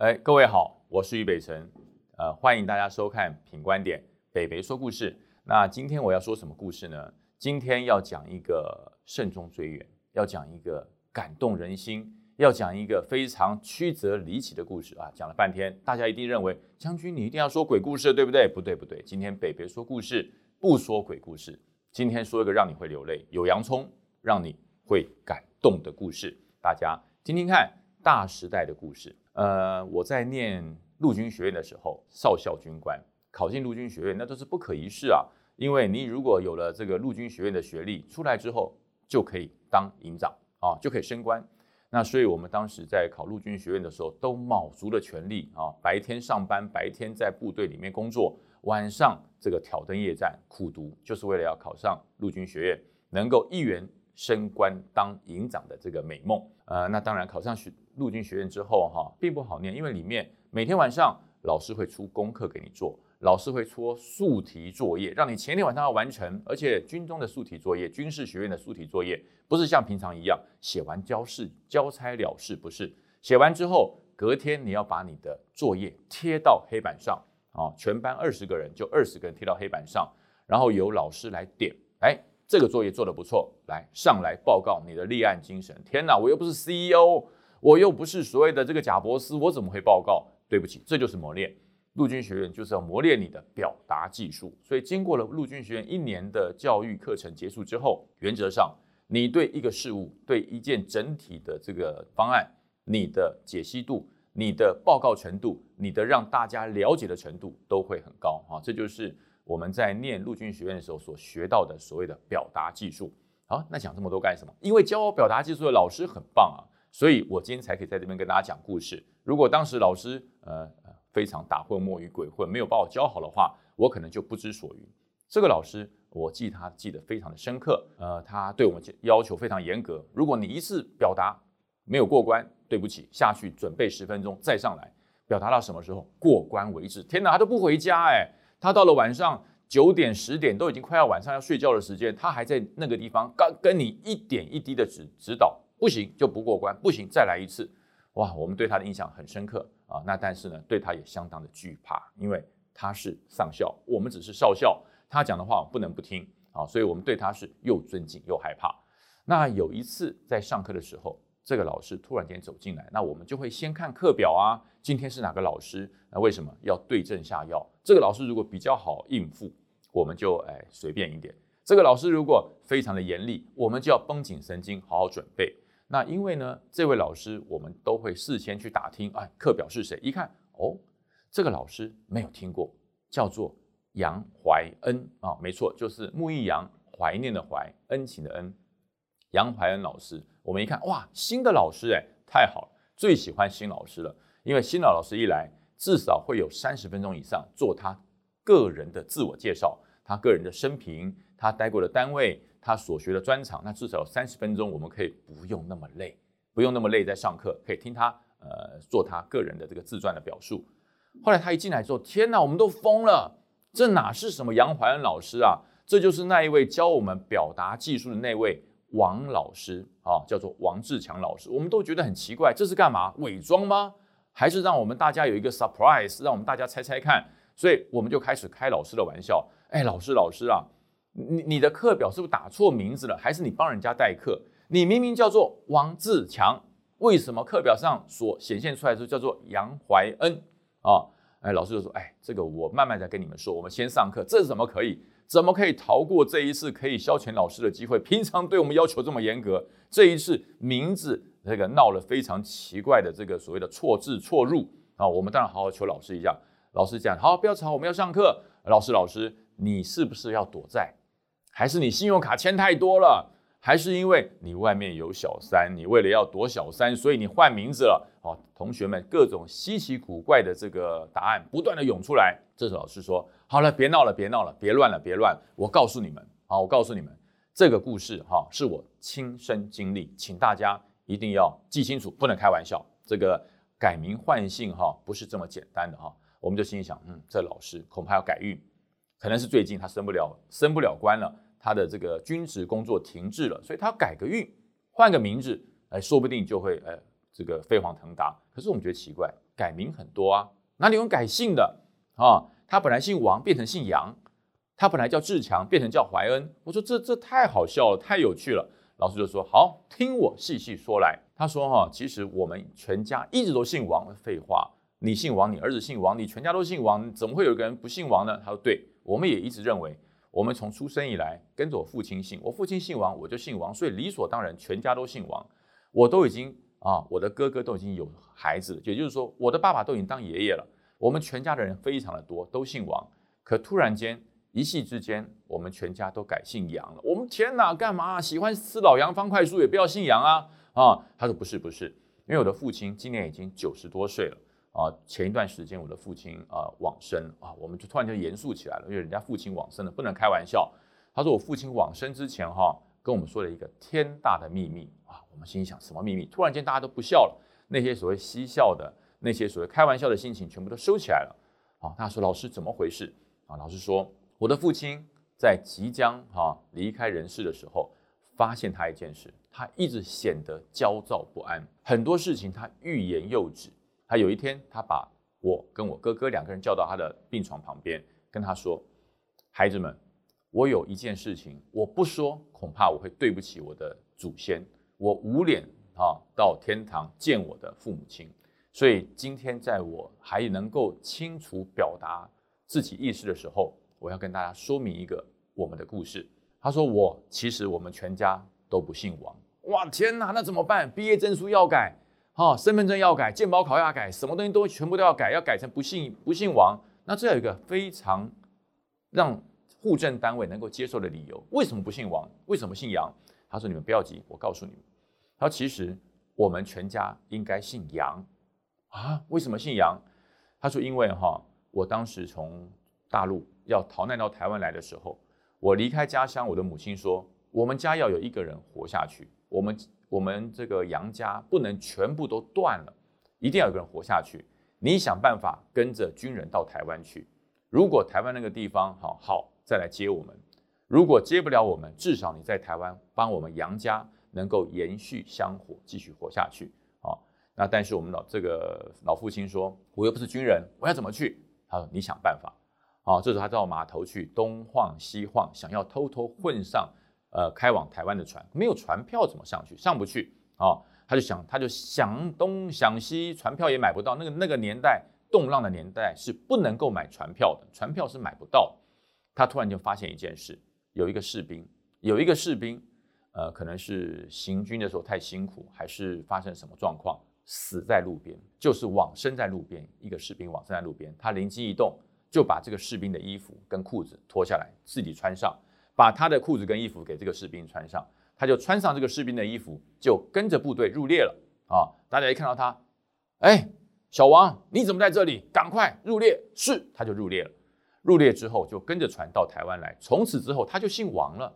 哎，各位好，我是于北辰，呃，欢迎大家收看《品观点》，北北说故事。那今天我要说什么故事呢？今天要讲一个慎终追远，要讲一个感动人心，要讲一个非常曲折离奇的故事啊！讲了半天，大家一定认为将军你一定要说鬼故事，对不对？不对，不对，今天北北说故事不说鬼故事，今天说一个让你会流泪、有洋葱让你会感动的故事，大家听听看大时代的故事。呃，我在念陆军学院的时候，少校军官考进陆军学院，那都是不可一世啊。因为你如果有了这个陆军学院的学历，出来之后就可以当营长啊，就可以升官。那所以我们当时在考陆军学院的时候，都卯足了全力啊，白天上班，白天在部队里面工作，晚上这个挑灯夜战，苦读，就是为了要考上陆军学院，能够一员升官当营长的这个美梦。呃，那当然考上学。陆军学院之后哈，并不好念，因为里面每天晚上老师会出功课给你做，老师会出速题作业，让你前天晚上要完成。而且军中的速题作业，军事学院的速题作业，不是像平常一样写完交试交差了事，不是写完之后隔天你要把你的作业贴到黑板上啊，全班二十个人就二十个人贴到黑板上，然后由老师来点，哎，这个作业做得不错，来上来报告你的立案精神。天哪，我又不是 CEO。我又不是所谓的这个贾博士，我怎么会报告？对不起，这就是磨练。陆军学院就是要磨练你的表达技术。所以经过了陆军学院一年的教育课程结束之后，原则上你对一个事物、对一件整体的这个方案，你的解析度、你的报告程度、你的让大家了解的程度都会很高啊！这就是我们在念陆军学院的时候所学到的所谓的表达技术。好，那讲这么多干什么？因为教我表达技术的老师很棒啊！所以我今天才可以在这边跟大家讲故事。如果当时老师呃非常打混摸鱼鬼混，没有把我教好的话，我可能就不知所云。这个老师我记他记得非常的深刻，呃，他对我们要求非常严格。如果你一次表达没有过关，对不起，下去准备十分钟再上来，表达到什么时候过关为止。天哪，他都不回家哎，他到了晚上九点十点都已经快要晚上要睡觉的时间，他还在那个地方刚跟你一点一滴的指指导。不行就不过关，不行再来一次，哇，我们对他的印象很深刻啊。那但是呢，对他也相当的惧怕，因为他是上校，我们只是少校，他讲的话我不能不听啊。所以我们对他是又尊敬又害怕。那有一次在上课的时候，这个老师突然间走进来，那我们就会先看课表啊，今天是哪个老师？那为什么要对症下药？这个老师如果比较好应付，我们就哎随便一点；这个老师如果非常的严厉，我们就要绷紧神经，好好准备。那因为呢，这位老师我们都会事先去打听，哎，课表是谁？一看，哦，这个老师没有听过，叫做杨怀恩啊，没错，就是木易杨怀念的怀，恩情的恩，杨怀恩老师。我们一看，哇，新的老师，哎，太好了，最喜欢新老师了，因为新的老师一来，至少会有三十分钟以上做他个人的自我介绍，他个人的生平，他待过的单位。他所学的专长，那至少三十分钟，我们可以不用那么累，不用那么累在上课，可以听他呃做他个人的这个自传的表述。后来他一进来之后，天哪，我们都疯了，这哪是什么杨怀恩老师啊？这就是那一位教我们表达技术的那位王老师啊，叫做王志强老师。我们都觉得很奇怪，这是干嘛？伪装吗？还是让我们大家有一个 surprise，让我们大家猜猜看？所以我们就开始开老师的玩笑，哎，老师老师啊。你你的课表是不是打错名字了？还是你帮人家代课？你明明叫做王志强，为什么课表上所显现出来的时候叫做杨怀恩啊？哎，老师就说，哎，这个我慢慢再跟你们说，我们先上课，这是怎么可以？怎么可以逃过这一次可以消遣老师的机会？平常对我们要求这么严格，这一次名字这个闹了非常奇怪的这个所谓的错字错入啊，我们当然好好求老师一下。老师讲，好，不要吵，我们要上课。老师，老师，你是不是要躲债？还是你信用卡欠太多了，还是因为你外面有小三，你为了要躲小三，所以你换名字了？哦，同学们各种稀奇古怪的这个答案不断的涌出来。这时老师说：“好了，别闹了，别闹了，别乱了，别乱。我告诉你们，好，我告诉你们，这个故事哈是我亲身经历，请大家一定要记清楚，不能开玩笑。这个改名换姓哈不是这么简单的哈。我们就心里想，嗯，这老师恐怕要改运，可能是最近他升不了，升不了官了。”他的这个军职工作停滞了，所以他要改个运，换个名字，哎，说不定就会呃这个飞黄腾达。可是我们觉得奇怪，改名很多啊，哪里有改姓的啊？他本来姓王，变成姓杨；他本来叫志强，变成叫怀恩。我说这这太好笑了，太有趣了。老师就说好，听我细细说来。他说哈，其实我们全家一直都姓王。废话，你姓王，你儿子姓王，你全家都姓王，怎么会有个人不姓王呢？他说对，我们也一直认为，我们从出生以来跟着我父亲姓，我父亲姓王，我就姓王，所以理所当然全家都姓王。我都已经啊，我的哥哥都已经有孩子，也就是说，我的爸爸都已经当爷爷了。我们全家的人非常的多，都姓王，可突然间。一夕之间，我们全家都改姓杨了。我们天哪，干嘛喜欢吃老杨方块酥也不要姓杨啊？啊，他说不是不是，因为我的父亲今年已经九十多岁了啊。前一段时间我的父亲啊往生啊，我们就突然就严肃起来了，因为人家父亲往生了，不能开玩笑。他说我父亲往生之前哈，跟我们说了一个天大的秘密啊。我们心想什么秘密？突然间大家都不笑了，那些所谓嬉笑的、那些所谓开玩笑的心情全部都收起来了。啊，他说老师怎么回事？啊，老师说。我的父亲在即将哈离开人世的时候，发现他一件事，他一直显得焦躁不安，很多事情他欲言又止。他有一天，他把我跟我哥哥两个人叫到他的病床旁边，跟他说：“孩子们，我有一件事情，我不说，恐怕我会对不起我的祖先，我无脸啊到天堂见我的父母亲。所以今天，在我还能够清楚表达自己意识的时候。”我要跟大家说明一个我们的故事。他说：“我其实我们全家都不姓王。”哇，天哪，那怎么办？毕业证书要改，哈，身份证要改，健保考要改，什么东西都全部都要改，要改成不姓不姓王。那这有一个非常让户政单位能够接受的理由。为什么不姓王？为什么姓杨？他说：“你们不要急，我告诉你们。”他说：“其实我们全家应该姓杨啊？为什么姓杨？”他说：“因为哈，我当时从大陆。”要逃难到台湾来的时候，我离开家乡，我的母亲说：“我们家要有一个人活下去，我们我们这个杨家不能全部都断了，一定要有个人活下去。你想办法跟着军人到台湾去，如果台湾那个地方好好再来接我们，如果接不了我们，至少你在台湾帮我们杨家能够延续香火，继续活下去。那但是我们老这个老父亲说，我又不是军人，我要怎么去？他说你想办法。”啊，这时候他到码头去东晃西晃，想要偷偷混上呃开往台湾的船，没有船票怎么上去？上不去啊！他就想，他就想东想西，船票也买不到。那个那个年代，动浪的年代是不能够买船票的，船票是买不到。他突然就发现一件事，有一个士兵，有一个士兵，呃，可能是行军的时候太辛苦，还是发生什么状况，死在路边，就是往生在路边。一个士兵往生在路边，他灵机一动。就把这个士兵的衣服跟裤子脱下来，自己穿上，把他的裤子跟衣服给这个士兵穿上，他就穿上这个士兵的衣服，就跟着部队入列了啊！大家一看到他，哎，小王，你怎么在这里？赶快入列！是，他就入列了。入列之后，就跟着船到台湾来。从此之后，他就姓王了，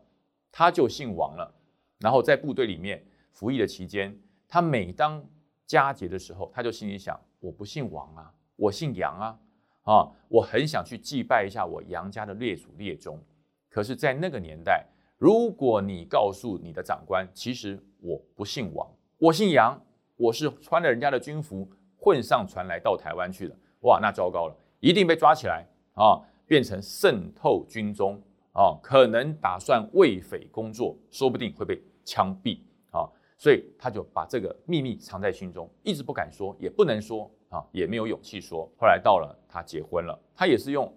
他就姓王了。然后在部队里面服役的期间，他每当佳节的时候，他就心里想：我不姓王啊，我姓杨啊。啊，我很想去祭拜一下我杨家的列祖列宗，可是，在那个年代，如果你告诉你的长官，其实我不姓王，我姓杨，我是穿了人家的军服混上船来到台湾去的，哇，那糟糕了，一定被抓起来啊，变成渗透军中啊，可能打算为匪工作，说不定会被枪毙，所以他就把这个秘密藏在心中，一直不敢说，也不能说。啊，也没有勇气说。后来到了他结婚了，他也是用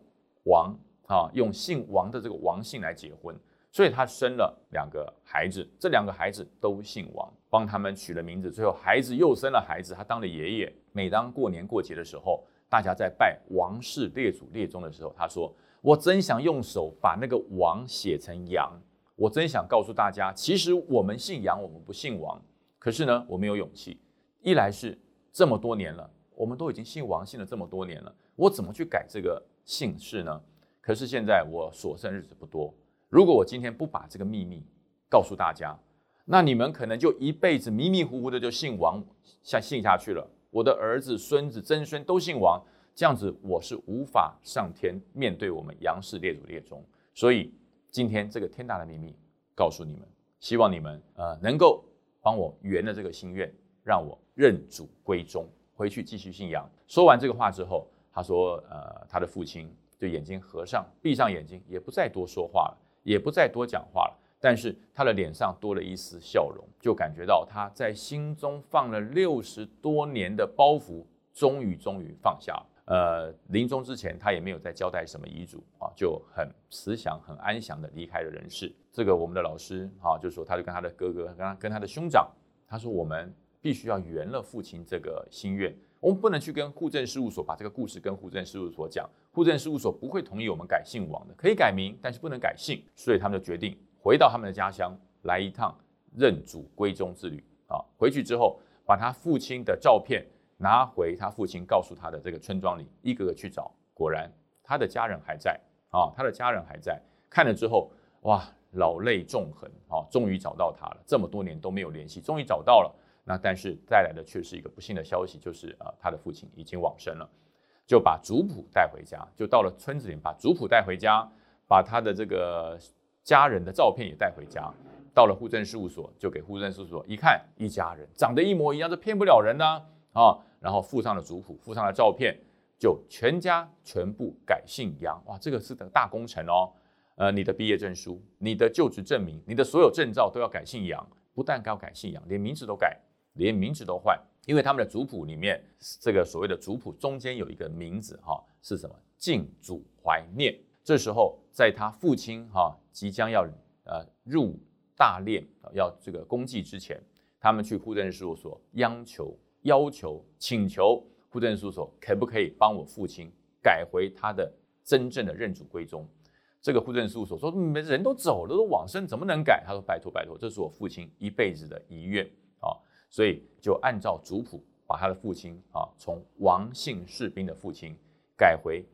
王啊，用姓王的这个王姓来结婚，所以他生了两个孩子，这两个孩子都姓王，帮他们取了名字。最后孩子又生了孩子，他当了爷爷。每当过年过节的时候，大家在拜王氏列祖列宗的时候，他说：“我真想用手把那个王写成杨，我真想告诉大家，其实我们姓杨，我们不姓王。可是呢，我没有勇气。一来是这么多年了。”我们都已经姓王姓了这么多年了，我怎么去改这个姓氏呢？可是现在我所剩日子不多，如果我今天不把这个秘密告诉大家，那你们可能就一辈子迷迷糊糊的就姓王，像姓下去了。我的儿子、孙子、曾孙都姓王，这样子我是无法上天面对我们杨氏列祖列宗。所以今天这个天大的秘密告诉你们，希望你们呃能够帮我圆了这个心愿，让我认祖归宗。回去继续信仰。说完这个话之后，他说：“呃，他的父亲就眼睛合上，闭上眼睛，也不再多说话了，也不再多讲话了。但是他的脸上多了一丝笑容，就感觉到他在心中放了六十多年的包袱，终于终于放下了。呃，临终之前，他也没有再交代什么遗嘱啊，就很慈祥、很安详的离开了人世。这个我们的老师啊，就说他就跟他的哥哥、跟他跟他的兄长，他说我们必须要圆了父亲这个心愿。”我们不能去跟户政事务所把这个故事跟户政事务所讲，户政事务所不会同意我们改姓王的，可以改名，但是不能改姓，所以他们就决定回到他们的家乡来一趟认祖归宗之旅啊。回去之后，把他父亲的照片拿回他父亲告诉他的这个村庄里，一个个去找，果然他的家人还在啊，他的家人还在。看了之后，哇，老泪纵横啊，终于找到他了，这么多年都没有联系，终于找到了。那但是带来的却是一个不幸的消息，就是呃他的父亲已经往生了，就把族谱带回家，就到了村子里把族谱带回家，把他的这个家人的照片也带回家，到了户政事务所就给户政事务所一看，一家人长得一模一样，这骗不了人呐啊！然后附上了族谱，附上了照片，就全家全部改姓杨，哇，这个是个大工程哦，呃，你的毕业证书、你的就职证明、你的所有证照都要改姓杨，不但要改姓杨，连名字都改。连名字都换，因为他们的族谱里面，这个所谓的族谱中间有一个名字哈，是什么？敬祖怀念。这时候，在他父亲哈即将要呃入大殓要这个公祭之前，他们去户政事务所央求、要求、请求户政事务所可不可以帮我父亲改回他的真正的认祖归宗。这个户政事务所说，你们人都走了，都往生，怎么能改？他说：拜托拜托，这是我父亲一辈子的遗愿啊。所以就按照族谱，把他的父亲啊，从王姓士兵的父亲改回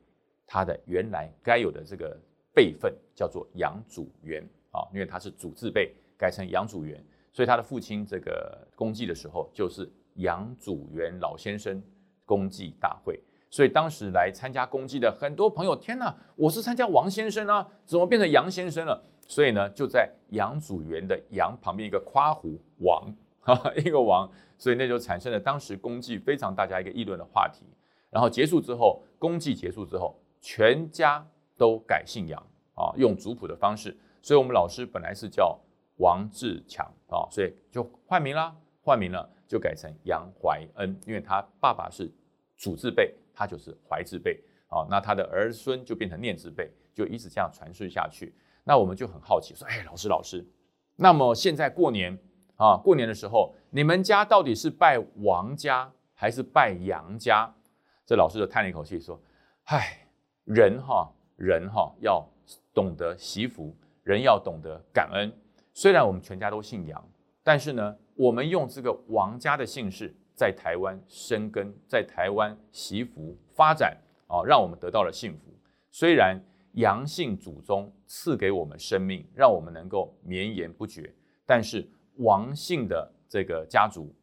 他的原来该有的这个辈分，叫做杨祖元啊，因为他是祖字辈，改成杨祖元，所以他的父亲这个功绩的时候就是杨祖元老先生公祭大会。所以当时来参加公祭的很多朋友，天哪，我是参加王先生啊，怎么变成杨先生了？所以呢，就在杨祖元的杨旁边一个夸弧王。哈 哈一个王，所以那就产生了当时公祭非常大家一个议论的话题。然后结束之后，公祭结束之后，全家都改姓杨啊，用族谱的方式。所以我们老师本来是叫王志强啊，所以就换名啦，换名了就改成杨怀恩，因为他爸爸是祖字辈，他就是怀字辈啊。那他的儿孙就变成念字辈，就一直这样传顺下去。那我们就很好奇说，哎，老师老师，那么现在过年。啊，过年的时候，你们家到底是拜王家还是拜杨家？这老师就叹了一口气说：“唉，人哈，人哈，要懂得惜福，人要懂得感恩。虽然我们全家都姓杨，但是呢，我们用这个王家的姓氏在台湾生根，在台湾习福发展啊，让我们得到了幸福。虽然杨姓祖宗赐给我们生命，让我们能够绵延不绝，但是。”王姓的这个家族，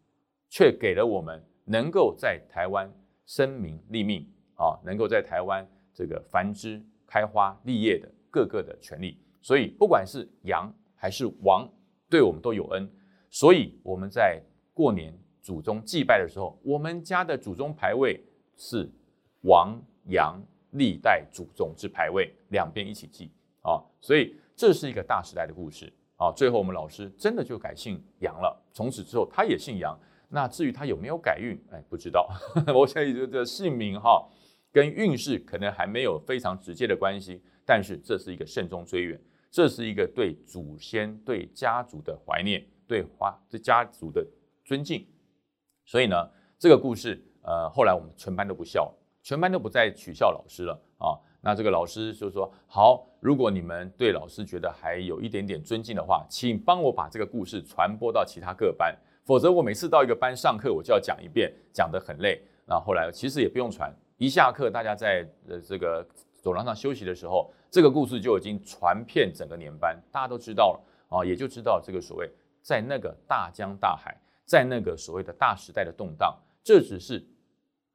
却给了我们能够在台湾生民立命啊，能够在台湾这个繁殖、开花、立业的各个的权利。所以，不管是杨还是王，对我们都有恩。所以我们在过年祖宗祭拜的时候，我们家的祖宗牌位是王杨历代祖宗之牌位，两边一起祭啊。所以这是一个大时代的故事。啊，最后我们老师真的就改姓杨了。从此之后，他也姓杨。那至于他有没有改运，哎，不知道。我想这姓名哈，跟运势可能还没有非常直接的关系。但是这是一个慎终追远，这是一个对祖先、对家族的怀念，对花这家族的尊敬。所以呢，这个故事，呃，后来我们全班都不笑，全班都不再取笑老师了啊。那这个老师就说：“好，如果你们对老师觉得还有一点点尊敬的话，请帮我把这个故事传播到其他各班，否则我每次到一个班上课，我就要讲一遍，讲得很累。那后来其实也不用传，一下课大家在呃这个走廊上休息的时候，这个故事就已经传遍整个年班，大家都知道了啊，也就知道这个所谓在那个大江大海，在那个所谓的大时代的动荡，这只是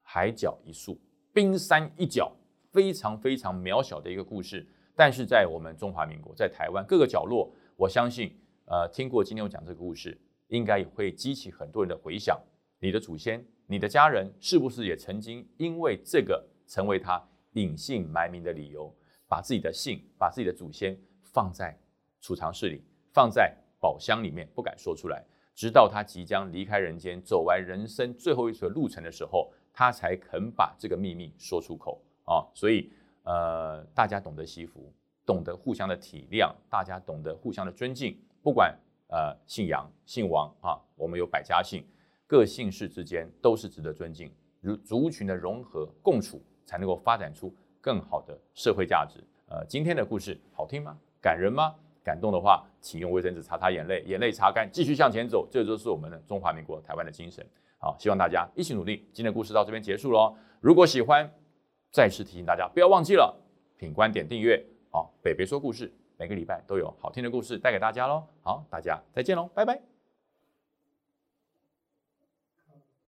海角一粟，冰山一角。”非常非常渺小的一个故事，但是在我们中华民国，在台湾各个角落，我相信，呃，听过今天我讲这个故事，应该也会激起很多人的回想。你的祖先、你的家人是不是也曾经因为这个成为他隐姓埋名的理由，把自己的姓、把自己的祖先放在储藏室里，放在宝箱里面，不敢说出来，直到他即将离开人间，走完人生最后一程路程的时候，他才肯把这个秘密说出口啊！所以，呃，大家懂得惜福，懂得互相的体谅，大家懂得互相的尊敬，不管呃姓杨、姓王啊，我们有百家姓。各姓氏之间都是值得尊敬，如族群的融合共处，才能够发展出更好的社会价值。呃，今天的故事好听吗？感人吗？感动的话，请用卫生纸擦擦眼泪，眼泪擦干，继续向前走。这就是我们的中华民国台湾的精神。好，希望大家一起努力。今天的故事到这边结束喽。如果喜欢，再次提醒大家，不要忘记了品观点订阅。好，北北说故事，每个礼拜都有好听的故事带给大家喽。好，大家再见喽，拜拜。